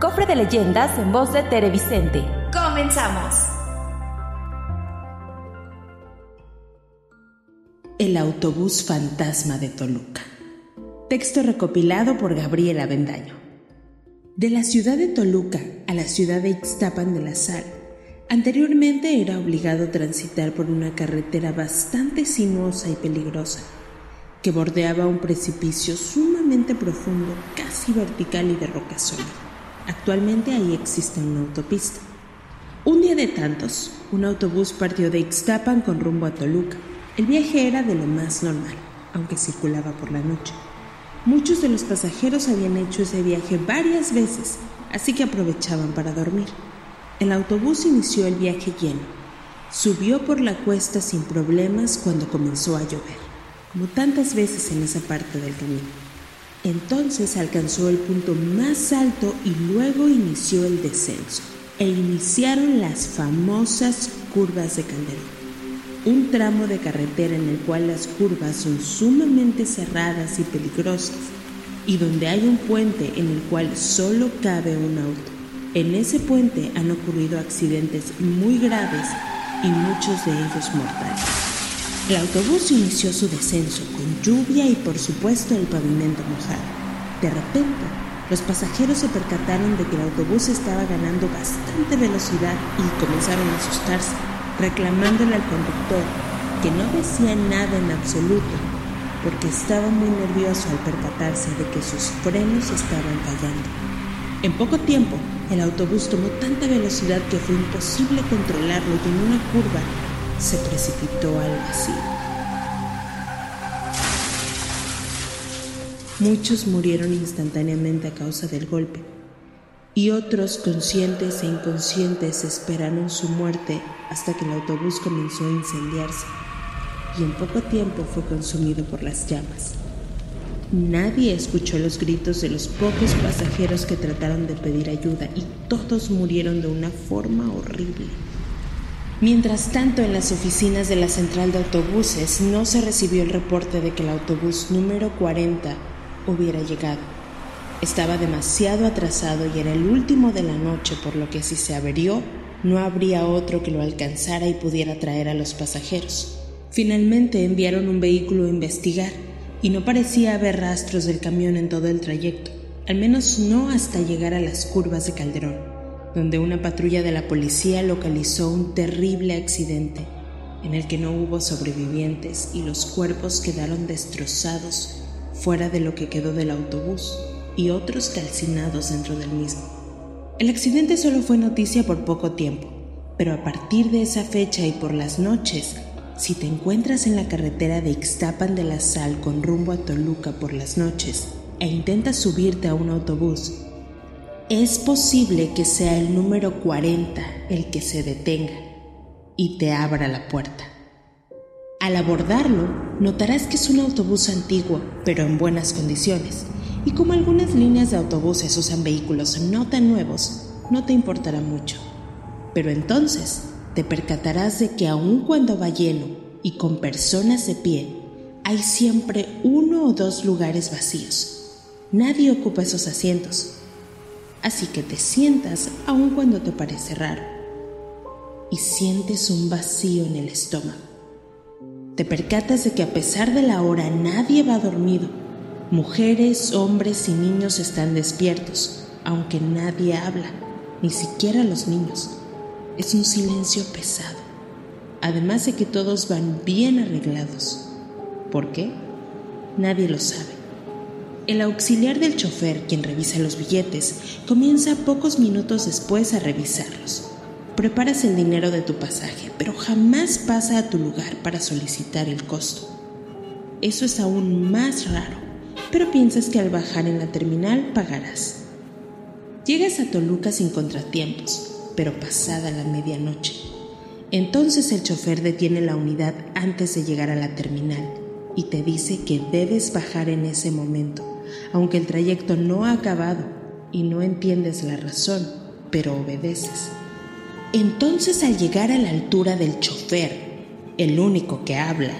Cofre de leyendas en voz de Tere Vicente. ¡Comenzamos! El autobús fantasma de Toluca. Texto recopilado por Gabriela Avendaño. De la ciudad de Toluca a la ciudad de Ixtapan de la Sal, anteriormente era obligado transitar por una carretera bastante sinuosa y peligrosa, que bordeaba un precipicio sumamente profundo, casi vertical y de roca sólida. Actualmente ahí existe una autopista. Un día de tantos, un autobús partió de Ixtapan con rumbo a Toluca. El viaje era de lo más normal, aunque circulaba por la noche. Muchos de los pasajeros habían hecho ese viaje varias veces, así que aprovechaban para dormir. El autobús inició el viaje lleno. Subió por la cuesta sin problemas cuando comenzó a llover, como tantas veces en esa parte del camino. Entonces alcanzó el punto más alto y luego inició el descenso. E iniciaron las famosas curvas de Calderón. Un tramo de carretera en el cual las curvas son sumamente cerradas y peligrosas y donde hay un puente en el cual solo cabe un auto. En ese puente han ocurrido accidentes muy graves y muchos de ellos mortales. El autobús inició su descenso con lluvia y por supuesto el pavimento mojado. De repente, los pasajeros se percataron de que el autobús estaba ganando bastante velocidad y comenzaron a asustarse, reclamándole al conductor, que no decía nada en absoluto, porque estaba muy nervioso al percatarse de que sus frenos estaban fallando. En poco tiempo, el autobús tomó tanta velocidad que fue imposible controlarlo y en una curva se precipitó al vacío. Muchos murieron instantáneamente a causa del golpe y otros conscientes e inconscientes esperaron su muerte hasta que el autobús comenzó a incendiarse y en poco tiempo fue consumido por las llamas. Nadie escuchó los gritos de los pocos pasajeros que trataron de pedir ayuda y todos murieron de una forma horrible. Mientras tanto, en las oficinas de la central de autobuses no se recibió el reporte de que el autobús número 40 hubiera llegado. Estaba demasiado atrasado y era el último de la noche, por lo que si se averió, no habría otro que lo alcanzara y pudiera traer a los pasajeros. Finalmente enviaron un vehículo a investigar y no parecía haber rastros del camión en todo el trayecto, al menos no hasta llegar a las curvas de Calderón donde una patrulla de la policía localizó un terrible accidente en el que no hubo sobrevivientes y los cuerpos quedaron destrozados fuera de lo que quedó del autobús y otros calcinados dentro del mismo. El accidente solo fue noticia por poco tiempo, pero a partir de esa fecha y por las noches, si te encuentras en la carretera de Ixtapan de la Sal con rumbo a Toluca por las noches e intentas subirte a un autobús es posible que sea el número 40 el que se detenga y te abra la puerta. Al abordarlo, notarás que es un autobús antiguo, pero en buenas condiciones, y como algunas líneas de autobuses usan vehículos no tan nuevos, no te importará mucho. Pero entonces te percatarás de que aun cuando va lleno y con personas de pie, hay siempre uno o dos lugares vacíos. Nadie ocupa esos asientos así que te sientas aun cuando te parece raro y sientes un vacío en el estómago. Te percatas de que a pesar de la hora nadie va dormido. Mujeres, hombres y niños están despiertos, aunque nadie habla, ni siquiera los niños. Es un silencio pesado, además de que todos van bien arreglados. ¿Por qué? Nadie lo sabe. El auxiliar del chofer, quien revisa los billetes, comienza pocos minutos después a revisarlos. Preparas el dinero de tu pasaje, pero jamás pasa a tu lugar para solicitar el costo. Eso es aún más raro, pero piensas que al bajar en la terminal pagarás. Llegas a Toluca sin contratiempos, pero pasada la medianoche. Entonces el chofer detiene la unidad antes de llegar a la terminal y te dice que debes bajar en ese momento, aunque el trayecto no ha acabado y no entiendes la razón, pero obedeces. Entonces al llegar a la altura del chofer, el único que habla,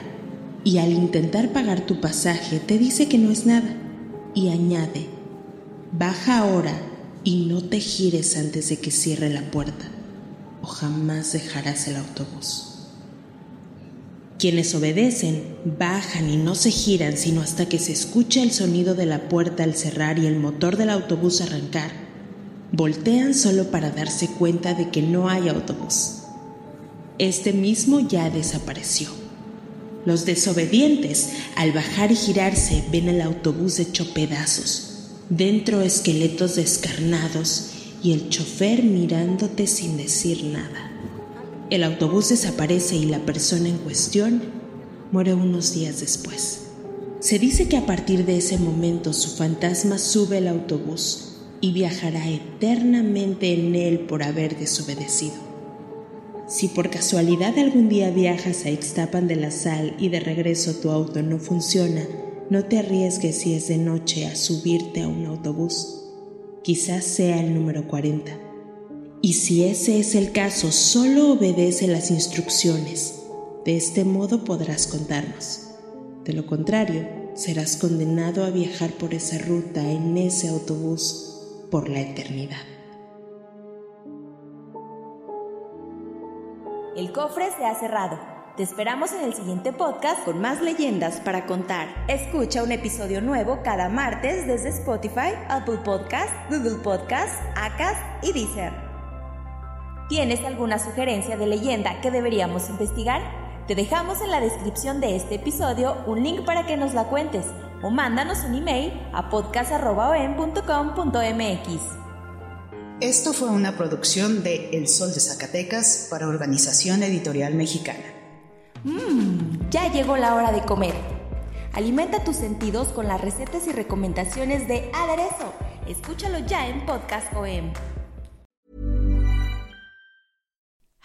y al intentar pagar tu pasaje te dice que no es nada, y añade, baja ahora y no te gires antes de que cierre la puerta, o jamás dejarás el autobús. Quienes obedecen bajan y no se giran sino hasta que se escucha el sonido de la puerta al cerrar y el motor del autobús arrancar. Voltean solo para darse cuenta de que no hay autobús. Este mismo ya desapareció. Los desobedientes, al bajar y girarse, ven el autobús hecho pedazos, dentro esqueletos descarnados y el chofer mirándote sin decir nada. El autobús desaparece y la persona en cuestión muere unos días después. Se dice que a partir de ese momento su fantasma sube el autobús y viajará eternamente en él por haber desobedecido. Si por casualidad algún día viajas a Ixtapan de la Sal y de regreso tu auto no funciona, no te arriesgues si es de noche a subirte a un autobús. Quizás sea el número 40 y si ese es el caso, solo obedece las instrucciones. De este modo podrás contarnos. De lo contrario, serás condenado a viajar por esa ruta en ese autobús por la eternidad. El cofre se ha cerrado. Te esperamos en el siguiente podcast con más leyendas para contar. Escucha un episodio nuevo cada martes desde Spotify, Apple Podcast, Google Podcast, Acast y Deezer. ¿Tienes alguna sugerencia de leyenda que deberíamos investigar? Te dejamos en la descripción de este episodio un link para que nos la cuentes o mándanos un email a podcast.com.mx. Esto fue una producción de El Sol de Zacatecas para Organización Editorial Mexicana. Mmm, ya llegó la hora de comer. Alimenta tus sentidos con las recetas y recomendaciones de Aderezo. Escúchalo ya en Podcast OM.